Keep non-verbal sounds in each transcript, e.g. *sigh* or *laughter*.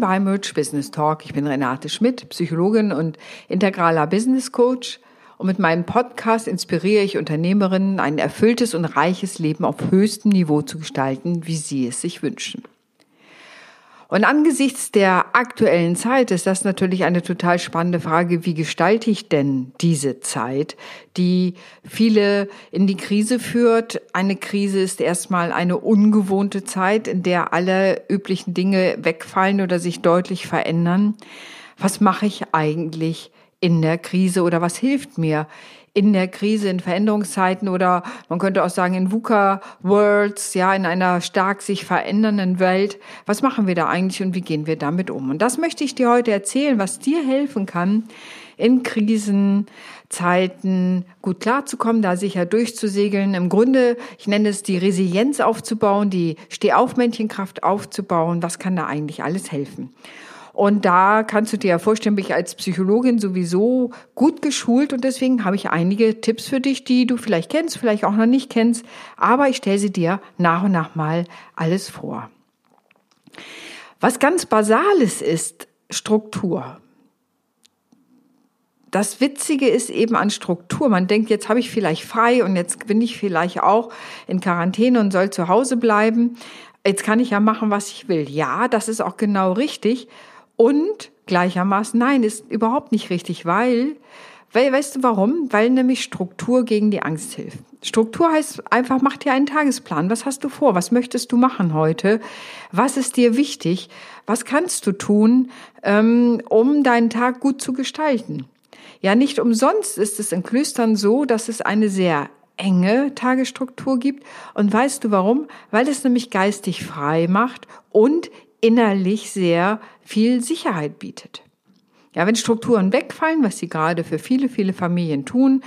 Bei Merch Business Talk. Ich bin Renate Schmidt, Psychologin und integraler Business Coach. Und mit meinem Podcast inspiriere ich Unternehmerinnen, ein erfülltes und reiches Leben auf höchstem Niveau zu gestalten, wie sie es sich wünschen. Und angesichts der aktuellen Zeit ist das natürlich eine total spannende Frage, wie gestalte ich denn diese Zeit, die viele in die Krise führt. Eine Krise ist erstmal eine ungewohnte Zeit, in der alle üblichen Dinge wegfallen oder sich deutlich verändern. Was mache ich eigentlich in der Krise oder was hilft mir in der Krise, in Veränderungszeiten oder man könnte auch sagen in VUCA-Worlds, ja, in einer stark sich verändernden Welt. Was machen wir da eigentlich und wie gehen wir damit um? Und das möchte ich dir heute erzählen, was dir helfen kann, in Krisenzeiten gut klarzukommen, da sicher durchzusegeln. Im Grunde, ich nenne es die Resilienz aufzubauen, die Stehaufmännchenkraft aufzubauen. Was kann da eigentlich alles helfen? Und da kannst du dir ja vorstellen, bin ich als Psychologin sowieso gut geschult und deswegen habe ich einige Tipps für dich, die du vielleicht kennst, vielleicht auch noch nicht kennst, aber ich stelle sie dir nach und nach mal alles vor. Was ganz Basales ist Struktur. Das Witzige ist eben an Struktur. Man denkt, jetzt habe ich vielleicht frei und jetzt bin ich vielleicht auch in Quarantäne und soll zu Hause bleiben. Jetzt kann ich ja machen, was ich will. Ja, das ist auch genau richtig. Und gleichermaßen, nein, ist überhaupt nicht richtig, weil, weil, weißt du warum? Weil nämlich Struktur gegen die Angst hilft. Struktur heißt einfach, mach dir einen Tagesplan. Was hast du vor? Was möchtest du machen heute? Was ist dir wichtig? Was kannst du tun, ähm, um deinen Tag gut zu gestalten? Ja, nicht umsonst ist es in Klöstern so, dass es eine sehr enge Tagesstruktur gibt. Und weißt du warum? Weil es nämlich geistig frei macht und innerlich sehr viel Sicherheit bietet. Ja, wenn Strukturen wegfallen, was sie gerade für viele, viele Familien tun,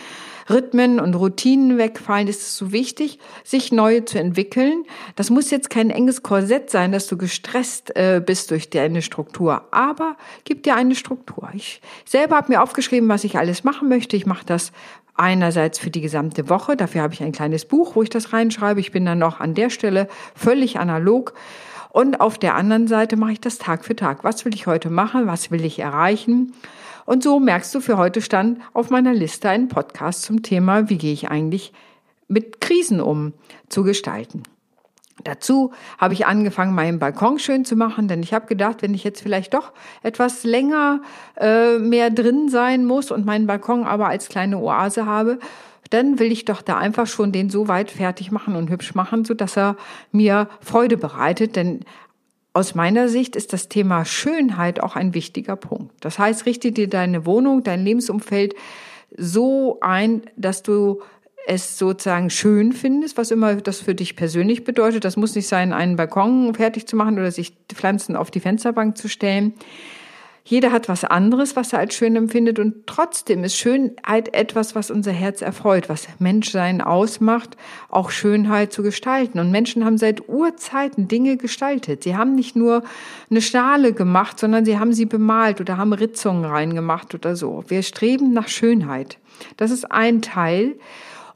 Rhythmen und Routinen wegfallen, ist es so wichtig, sich neue zu entwickeln. Das muss jetzt kein enges Korsett sein, dass du gestresst äh, bist durch deine Struktur, aber gib dir eine Struktur. Ich selber habe mir aufgeschrieben, was ich alles machen möchte. Ich mache das einerseits für die gesamte Woche. Dafür habe ich ein kleines Buch, wo ich das reinschreibe. Ich bin dann noch an der Stelle völlig analog und auf der anderen Seite mache ich das Tag für Tag. Was will ich heute machen? Was will ich erreichen? Und so merkst du, für heute stand auf meiner Liste ein Podcast zum Thema, wie gehe ich eigentlich mit Krisen um, zu gestalten. Dazu habe ich angefangen, meinen Balkon schön zu machen, denn ich habe gedacht, wenn ich jetzt vielleicht doch etwas länger äh, mehr drin sein muss und meinen Balkon aber als kleine Oase habe, dann will ich doch da einfach schon den so weit fertig machen und hübsch machen, so dass er mir Freude bereitet, denn aus meiner Sicht ist das Thema Schönheit auch ein wichtiger Punkt. Das heißt, richte dir deine Wohnung, dein Lebensumfeld so ein, dass du es sozusagen schön findest, was immer das für dich persönlich bedeutet. Das muss nicht sein, einen Balkon fertig zu machen oder sich Pflanzen auf die Fensterbank zu stellen. Jeder hat was anderes, was er als schön empfindet und trotzdem ist Schönheit etwas, was unser Herz erfreut, was Menschsein ausmacht, auch Schönheit zu gestalten. Und Menschen haben seit Urzeiten Dinge gestaltet. Sie haben nicht nur eine Schale gemacht, sondern sie haben sie bemalt oder haben Ritzungen reingemacht oder so. Wir streben nach Schönheit. Das ist ein Teil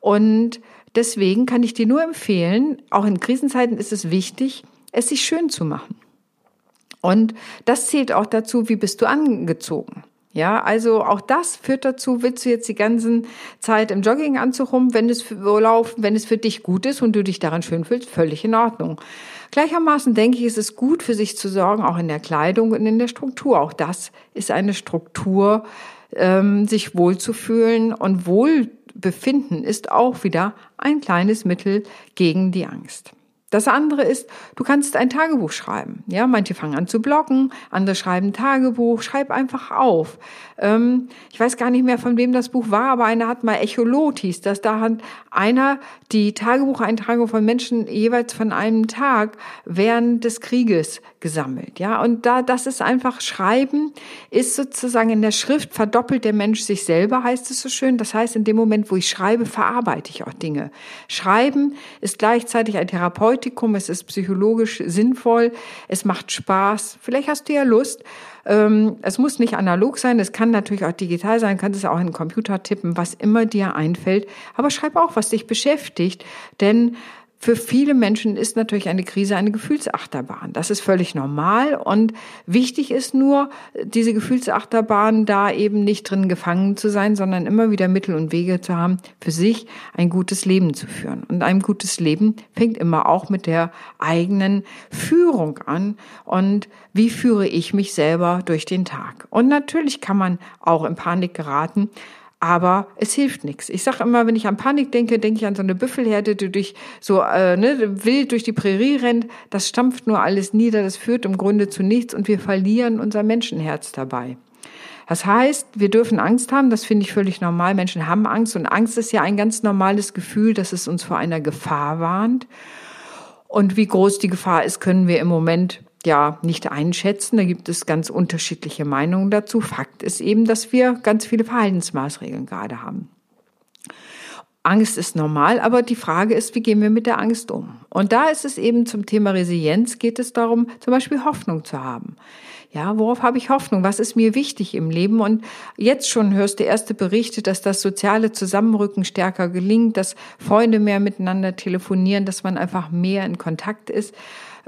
und deswegen kann ich dir nur empfehlen, auch in Krisenzeiten ist es wichtig, es sich schön zu machen. Und das zählt auch dazu, wie bist du angezogen. Ja, also auch das führt dazu, willst du jetzt die ganze Zeit im Jogginganzug rum, wenn es für, laufen, wenn es für dich gut ist und du dich daran schön fühlst, völlig in Ordnung. Gleichermaßen denke ich, ist es gut für sich zu sorgen, auch in der Kleidung und in der Struktur. Auch das ist eine Struktur, ähm, sich wohlzufühlen und Wohlbefinden ist auch wieder ein kleines Mittel gegen die Angst. Das andere ist, du kannst ein Tagebuch schreiben. Ja, manche fangen an zu bloggen, andere schreiben Tagebuch. Schreib einfach auf. Ähm, ich weiß gar nicht mehr, von wem das Buch war, aber einer hat mal Echolot hieß das. Da hat einer die Tagebucheintragung von Menschen jeweils von einem Tag während des Krieges gesammelt. Ja, und da, das ist einfach Schreiben, ist sozusagen in der Schrift verdoppelt der Mensch sich selber, heißt es so schön. Das heißt, in dem Moment, wo ich schreibe, verarbeite ich auch Dinge. Schreiben ist gleichzeitig ein Therapeutikum, es ist psychologisch sinnvoll, es macht Spaß. Vielleicht hast du ja Lust. Ähm, es muss nicht analog sein, es kann natürlich auch digital sein, kannst es auch in den Computer tippen, was immer dir einfällt. Aber schreib auch, was dich beschäftigt, denn für viele Menschen ist natürlich eine Krise eine Gefühlsachterbahn. Das ist völlig normal und wichtig ist nur, diese Gefühlsachterbahn da eben nicht drin gefangen zu sein, sondern immer wieder Mittel und Wege zu haben, für sich ein gutes Leben zu führen. Und ein gutes Leben fängt immer auch mit der eigenen Führung an und wie führe ich mich selber durch den Tag. Und natürlich kann man auch in Panik geraten, aber es hilft nichts. Ich sage immer, wenn ich an Panik denke, denke ich an so eine Büffelherde, die durch so äh, ne, wild durch die Prärie rennt. Das stampft nur alles nieder, das führt im Grunde zu nichts und wir verlieren unser Menschenherz dabei. Das heißt, wir dürfen Angst haben, das finde ich völlig normal. Menschen haben Angst und Angst ist ja ein ganz normales Gefühl, dass es uns vor einer Gefahr warnt. Und wie groß die Gefahr ist, können wir im Moment ja nicht einschätzen. Da gibt es ganz unterschiedliche Meinungen dazu. Fakt ist eben, dass wir ganz viele Verhaltensmaßregeln gerade haben. Angst ist normal, aber die Frage ist, wie gehen wir mit der Angst um? Und da ist es eben zum Thema Resilienz geht es darum, zum Beispiel Hoffnung zu haben. Ja, worauf habe ich Hoffnung? Was ist mir wichtig im Leben? Und jetzt schon hörst du erste Berichte, dass das soziale Zusammenrücken stärker gelingt, dass Freunde mehr miteinander telefonieren, dass man einfach mehr in Kontakt ist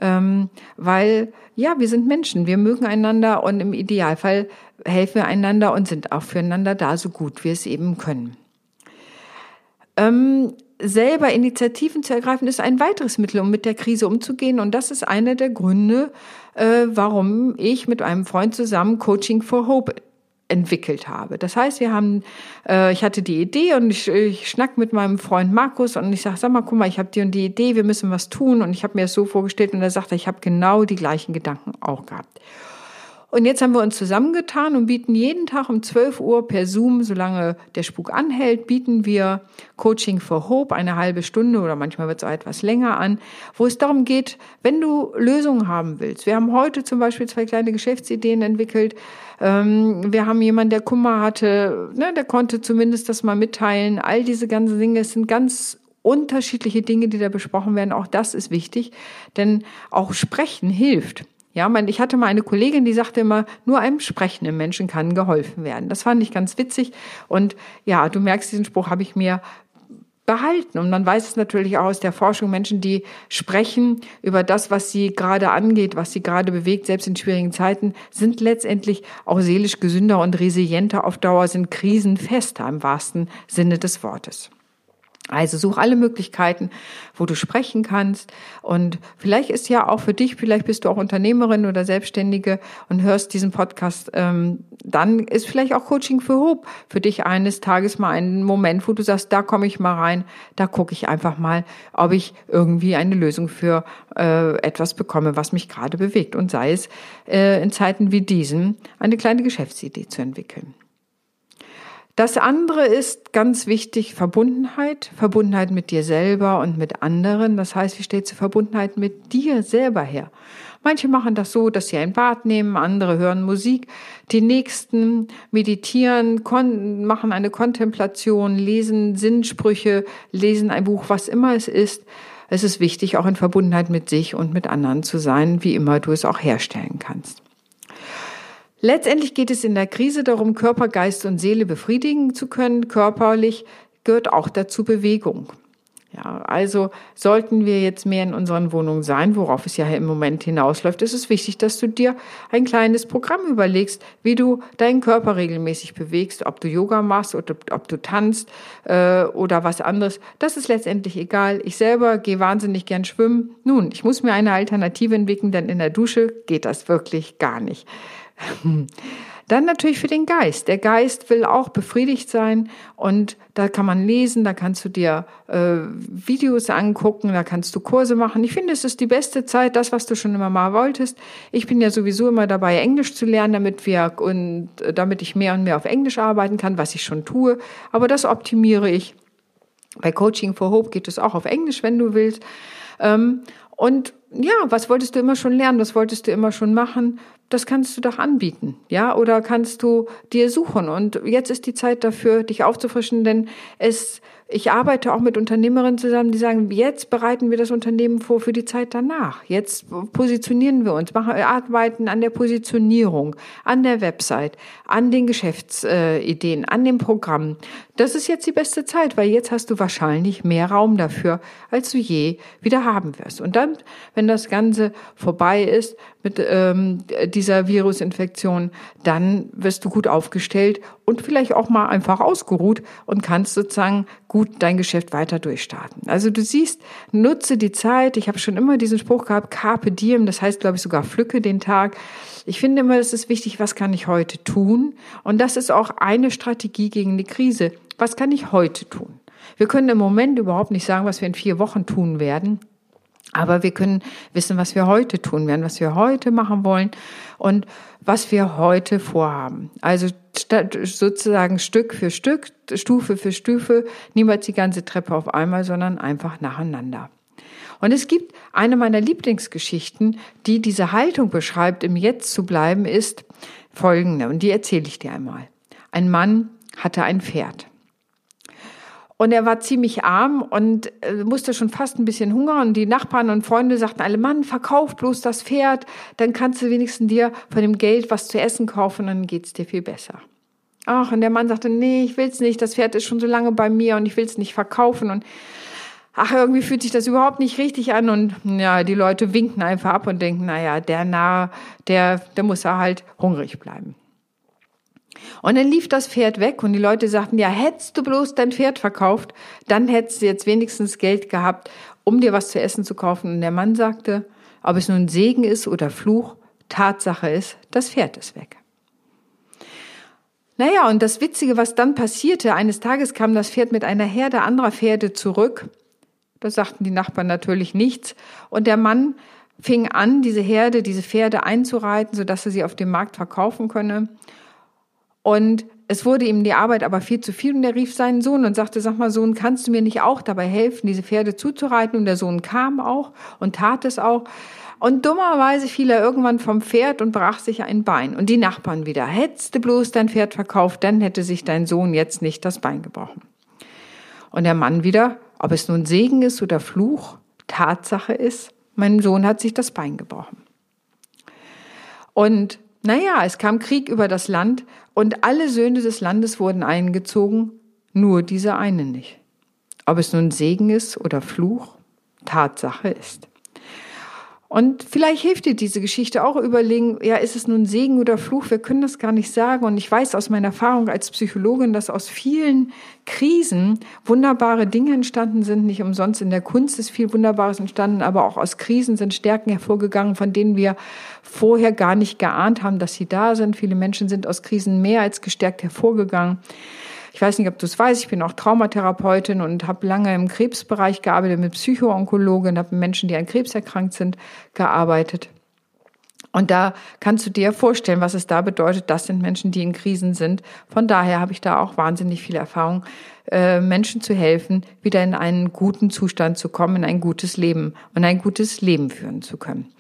ähm, weil ja, wir sind Menschen, wir mögen einander und im Idealfall helfen wir einander und sind auch füreinander da, so gut wir es eben können. Ähm, selber Initiativen zu ergreifen, ist ein weiteres Mittel, um mit der Krise umzugehen. Und das ist einer der Gründe, äh, warum ich mit einem Freund zusammen Coaching for Hope entwickelt habe. Das heißt, wir haben, äh, ich hatte die Idee und ich, ich schnack mit meinem Freund Markus und ich sage, sag mal, guck mal, ich habe die und die Idee, wir müssen was tun und ich habe mir das so vorgestellt und er sagte, ich habe genau die gleichen Gedanken auch gehabt. Und jetzt haben wir uns zusammengetan und bieten jeden Tag um 12 Uhr per Zoom, solange der Spuk anhält, bieten wir Coaching for Hope eine halbe Stunde oder manchmal wird es auch etwas länger an, wo es darum geht, wenn du Lösungen haben willst. Wir haben heute zum Beispiel zwei kleine Geschäftsideen entwickelt. Ähm, wir haben jemanden, der Kummer hatte, ne, der konnte zumindest das mal mitteilen. All diese ganzen Dinge, es sind ganz unterschiedliche Dinge, die da besprochen werden. Auch das ist wichtig, denn auch Sprechen hilft. Ja, ich hatte mal eine Kollegin, die sagte immer, nur einem sprechenden Menschen kann geholfen werden. Das fand ich ganz witzig. Und ja, du merkst, diesen Spruch habe ich mir behalten. Und man weiß es natürlich auch aus der Forschung, Menschen, die sprechen über das, was sie gerade angeht, was sie gerade bewegt, selbst in schwierigen Zeiten, sind letztendlich auch seelisch gesünder und resilienter auf Dauer, sind krisenfester im wahrsten Sinne des Wortes. Also such alle Möglichkeiten, wo du sprechen kannst. Und vielleicht ist ja auch für dich, vielleicht bist du auch Unternehmerin oder Selbstständige und hörst diesen Podcast, ähm, dann ist vielleicht auch Coaching für Hope für dich eines Tages mal ein Moment, wo du sagst, da komme ich mal rein, da gucke ich einfach mal, ob ich irgendwie eine Lösung für äh, etwas bekomme, was mich gerade bewegt. Und sei es äh, in Zeiten wie diesen, eine kleine Geschäftsidee zu entwickeln. Das andere ist ganz wichtig Verbundenheit, Verbundenheit mit dir selber und mit anderen. Das heißt, wie stellst du Verbundenheit mit dir selber her? Manche machen das so, dass sie ein Bad nehmen, andere hören Musik, die nächsten meditieren, machen eine Kontemplation, lesen Sinnsprüche, lesen ein Buch, was immer es ist. Es ist wichtig, auch in Verbundenheit mit sich und mit anderen zu sein, wie immer du es auch herstellen kannst. Letztendlich geht es in der Krise darum, Körper, Geist und Seele befriedigen zu können. Körperlich gehört auch dazu Bewegung. Ja, also sollten wir jetzt mehr in unseren Wohnungen sein, worauf es ja im Moment hinausläuft, ist es wichtig, dass du dir ein kleines Programm überlegst, wie du deinen Körper regelmäßig bewegst, ob du Yoga machst oder ob du tanzt äh, oder was anderes. Das ist letztendlich egal. Ich selber gehe wahnsinnig gern schwimmen. Nun, ich muss mir eine Alternative entwickeln, denn in der Dusche geht das wirklich gar nicht. *laughs* Dann natürlich für den Geist. Der Geist will auch befriedigt sein und da kann man lesen, da kannst du dir äh, Videos angucken, da kannst du Kurse machen. Ich finde, es ist die beste Zeit, das, was du schon immer mal wolltest. Ich bin ja sowieso immer dabei, Englisch zu lernen, damit wir und äh, damit ich mehr und mehr auf Englisch arbeiten kann, was ich schon tue. Aber das optimiere ich. Bei Coaching for Hope geht es auch auf Englisch, wenn du willst. Ähm, und ja, was wolltest du immer schon lernen? Was wolltest du immer schon machen? Das kannst du doch anbieten, ja, oder kannst du dir suchen. Und jetzt ist die Zeit dafür, dich aufzufrischen, denn es ich arbeite auch mit Unternehmerinnen zusammen, die sagen, jetzt bereiten wir das Unternehmen vor für die Zeit danach. Jetzt positionieren wir uns, machen, arbeiten an der Positionierung, an der Website, an den Geschäftsideen, an dem Programm. Das ist jetzt die beste Zeit, weil jetzt hast du wahrscheinlich mehr Raum dafür, als du je wieder haben wirst. Und dann, wenn das Ganze vorbei ist mit ähm, dieser Virusinfektion, dann wirst du gut aufgestellt und vielleicht auch mal einfach ausgeruht und kannst sozusagen gut dein Geschäft weiter durchstarten. Also du siehst, nutze die Zeit. Ich habe schon immer diesen Spruch gehabt, carpe diem, das heißt, glaube ich, sogar pflücke den Tag. Ich finde immer, es ist wichtig, was kann ich heute tun? Und das ist auch eine Strategie gegen die Krise. Was kann ich heute tun? Wir können im Moment überhaupt nicht sagen, was wir in vier Wochen tun werden. Aber wir können wissen, was wir heute tun werden, was wir heute machen wollen und was wir heute vorhaben. Also sozusagen Stück für Stück, Stufe für Stufe, niemals die ganze Treppe auf einmal, sondern einfach nacheinander. Und es gibt eine meiner Lieblingsgeschichten, die diese Haltung beschreibt, im Jetzt zu bleiben, ist folgende. Und die erzähle ich dir einmal. Ein Mann hatte ein Pferd. Und er war ziemlich arm und äh, musste schon fast ein bisschen hungern. Und die Nachbarn und Freunde sagten alle, Mann, verkauf bloß das Pferd, dann kannst du wenigstens dir von dem Geld was zu essen kaufen, dann geht's dir viel besser. Ach, und der Mann sagte, nee, ich will's nicht, das Pferd ist schon so lange bei mir und ich will's nicht verkaufen. Und ach, irgendwie fühlt sich das überhaupt nicht richtig an. Und ja, die Leute winken einfach ab und denken, naja, der Narr, der, der muss ja halt hungrig bleiben. Und dann lief das Pferd weg und die Leute sagten, ja, hättest du bloß dein Pferd verkauft, dann hättest du jetzt wenigstens Geld gehabt, um dir was zu essen zu kaufen. Und der Mann sagte, ob es nun Segen ist oder Fluch, Tatsache ist, das Pferd ist weg. Naja, und das Witzige, was dann passierte, eines Tages kam das Pferd mit einer Herde anderer Pferde zurück. Da sagten die Nachbarn natürlich nichts. Und der Mann fing an, diese Herde, diese Pferde einzureiten, sodass er sie auf dem Markt verkaufen könne. Und es wurde ihm die Arbeit aber viel zu viel und er rief seinen Sohn und sagte, sag mal Sohn, kannst du mir nicht auch dabei helfen, diese Pferde zuzureiten? Und der Sohn kam auch und tat es auch. Und dummerweise fiel er irgendwann vom Pferd und brach sich ein Bein. Und die Nachbarn wieder, hättest du bloß dein Pferd verkauft, dann hätte sich dein Sohn jetzt nicht das Bein gebrochen. Und der Mann wieder, ob es nun Segen ist oder Fluch, Tatsache ist, mein Sohn hat sich das Bein gebrochen. Und naja, es kam Krieg über das Land und alle Söhne des Landes wurden eingezogen, nur dieser eine nicht. Ob es nun Segen ist oder Fluch, Tatsache ist. Und vielleicht hilft dir diese Geschichte auch überlegen, ja, ist es nun Segen oder Fluch? Wir können das gar nicht sagen. Und ich weiß aus meiner Erfahrung als Psychologin, dass aus vielen Krisen wunderbare Dinge entstanden sind. Nicht umsonst in der Kunst ist viel Wunderbares entstanden, aber auch aus Krisen sind Stärken hervorgegangen, von denen wir vorher gar nicht geahnt haben, dass sie da sind. Viele Menschen sind aus Krisen mehr als gestärkt hervorgegangen. Ich weiß nicht, ob du es weißt, ich bin auch Traumatherapeutin und habe lange im Krebsbereich gearbeitet mit Psychoonkologen, habe mit Menschen, die an Krebs erkrankt sind, gearbeitet. Und da kannst du dir vorstellen, was es da bedeutet. Das sind Menschen, die in Krisen sind. Von daher habe ich da auch wahnsinnig viel Erfahrung, äh, Menschen zu helfen, wieder in einen guten Zustand zu kommen, in ein gutes Leben und ein gutes Leben führen zu können.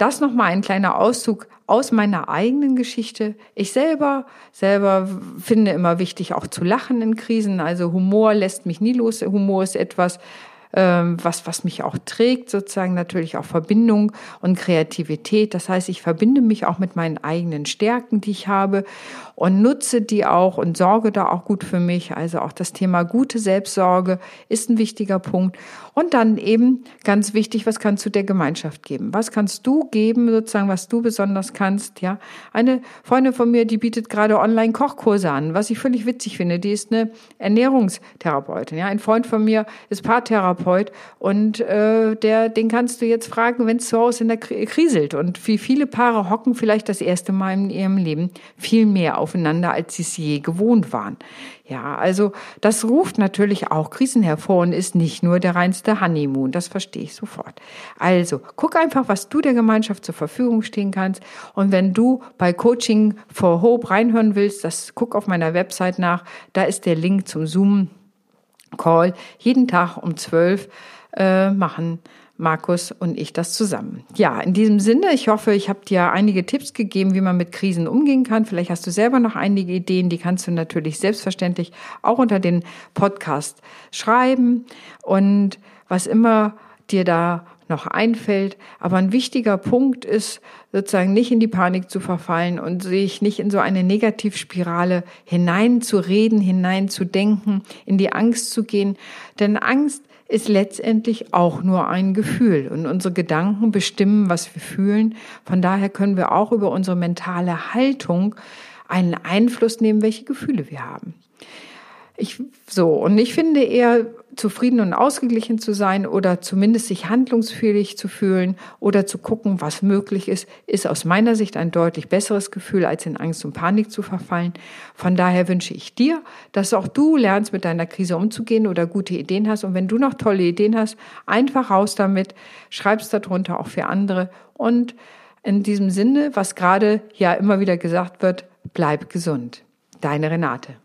Das nochmal ein kleiner Auszug aus meiner eigenen Geschichte. Ich selber, selber finde immer wichtig, auch zu lachen in Krisen. Also Humor lässt mich nie los. Humor ist etwas, was, was mich auch trägt, sozusagen natürlich auch Verbindung und Kreativität. Das heißt, ich verbinde mich auch mit meinen eigenen Stärken, die ich habe und nutze die auch und sorge da auch gut für mich. Also auch das Thema gute Selbstsorge ist ein wichtiger Punkt. Und dann eben ganz wichtig, was kannst du der Gemeinschaft geben? Was kannst du geben, sozusagen, was du besonders kannst? Ja, eine Freundin von mir, die bietet gerade Online-Kochkurse an, was ich völlig witzig finde. Die ist eine Ernährungstherapeutin. Ja, ein Freund von mir ist Paartherapeut Paartherapeut und äh, der, den kannst du jetzt fragen, wenn es zu Hause in der kriselt. Und wie viele Paare hocken vielleicht das erste Mal in ihrem Leben viel mehr aufeinander, als sie es je gewohnt waren. Ja, also das ruft natürlich auch Krisen hervor und ist nicht nur der reinste Honeymoon. Das verstehe ich sofort. Also guck einfach, was du der Gemeinschaft zur Verfügung stehen kannst. Und wenn du bei Coaching for Hope reinhören willst, das guck auf meiner Website nach. Da ist der Link zum Zoom Call jeden Tag um zwölf äh, machen Markus und ich das zusammen. Ja, in diesem Sinne, ich hoffe, ich habe dir einige Tipps gegeben, wie man mit Krisen umgehen kann. Vielleicht hast du selber noch einige Ideen, die kannst du natürlich selbstverständlich auch unter den Podcast schreiben. Und was immer dir da noch einfällt. Aber ein wichtiger Punkt ist, sozusagen nicht in die Panik zu verfallen und sich nicht in so eine Negativspirale hineinzureden, hineinzudenken, in die Angst zu gehen. Denn Angst ist letztendlich auch nur ein Gefühl und unsere Gedanken bestimmen, was wir fühlen. Von daher können wir auch über unsere mentale Haltung einen Einfluss nehmen, welche Gefühle wir haben. Ich, so, und ich finde eher zufrieden und ausgeglichen zu sein oder zumindest sich handlungsfähig zu fühlen oder zu gucken, was möglich ist, ist aus meiner Sicht ein deutlich besseres Gefühl, als in Angst und Panik zu verfallen. Von daher wünsche ich dir, dass auch du lernst, mit deiner Krise umzugehen oder gute Ideen hast. Und wenn du noch tolle Ideen hast, einfach raus damit, schreib's darunter auch für andere. Und in diesem Sinne, was gerade ja immer wieder gesagt wird, bleib gesund. Deine Renate.